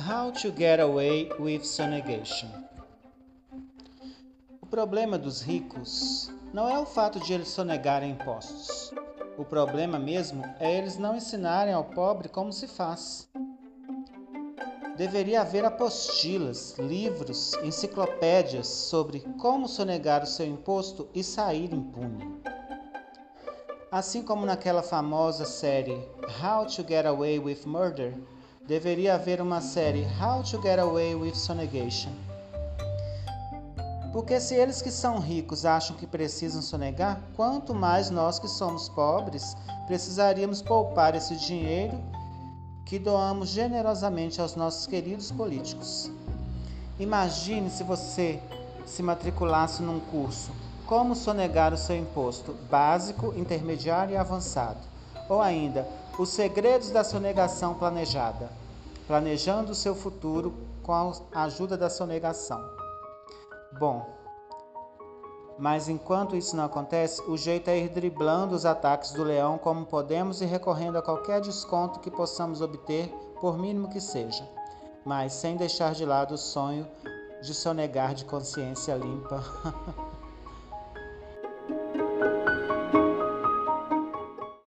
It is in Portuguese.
How to Get Away with Sonegation. O problema dos ricos não é o fato de eles sonegarem impostos. O problema mesmo é eles não ensinarem ao pobre como se faz. Deveria haver apostilas, livros, enciclopédias sobre como sonegar o seu imposto e sair impune. Assim como naquela famosa série How to Get Away with Murder, deveria haver uma série How to Get Away with Sonegation. Porque se eles que são ricos acham que precisam sonegar, quanto mais nós que somos pobres precisaríamos poupar esse dinheiro que doamos generosamente aos nossos queridos políticos. Imagine se você se matriculasse num curso Como sonegar o seu imposto básico, intermediário e avançado, ou ainda Os segredos da sonegação planejada, planejando o seu futuro com a ajuda da sonegação. Bom, mas enquanto isso não acontece, o jeito é ir driblando os ataques do leão como podemos e recorrendo a qualquer desconto que possamos obter, por mínimo que seja, mas sem deixar de lado o sonho de sonegar de consciência limpa.